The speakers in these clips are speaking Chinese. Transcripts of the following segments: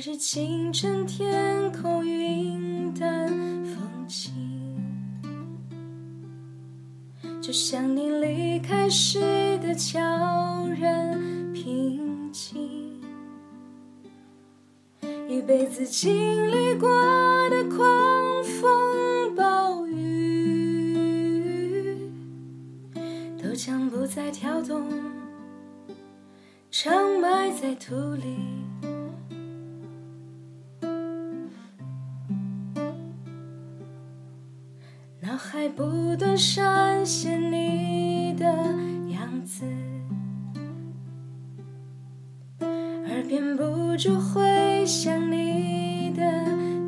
是清晨天空云淡风轻，就像你离开时的悄然平静，一辈子经历过的狂风暴雨，都将不再跳动，长埋在土里。脑海不断闪现你的样子，耳边不住回响你的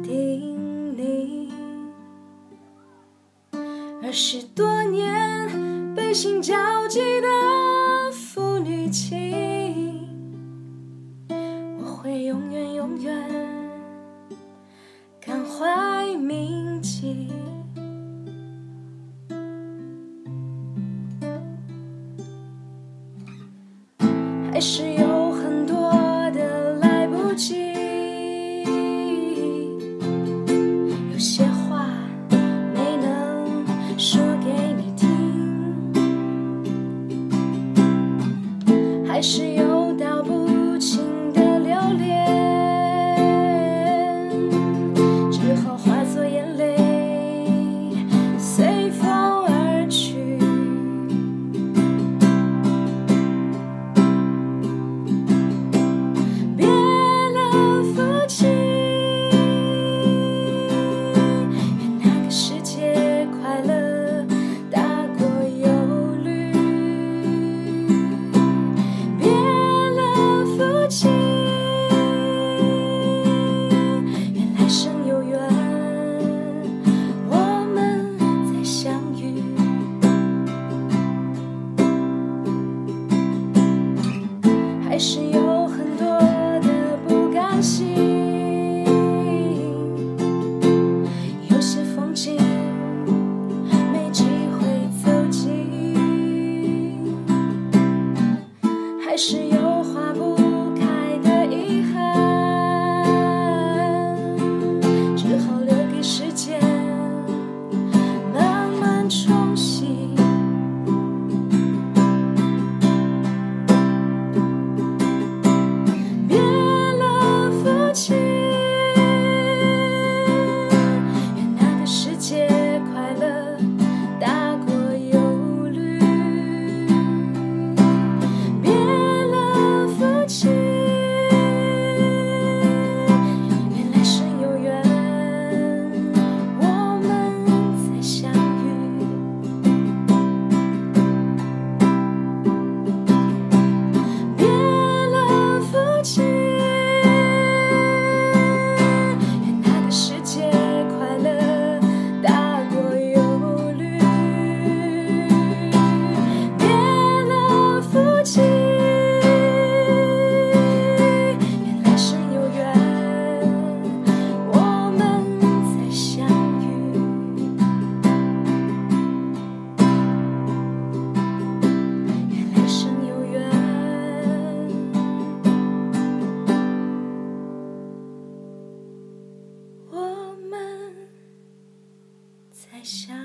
叮咛。二十多年背信交集的父女情，是有很多的来不及，有些话没能说给你听，还是有是有 I.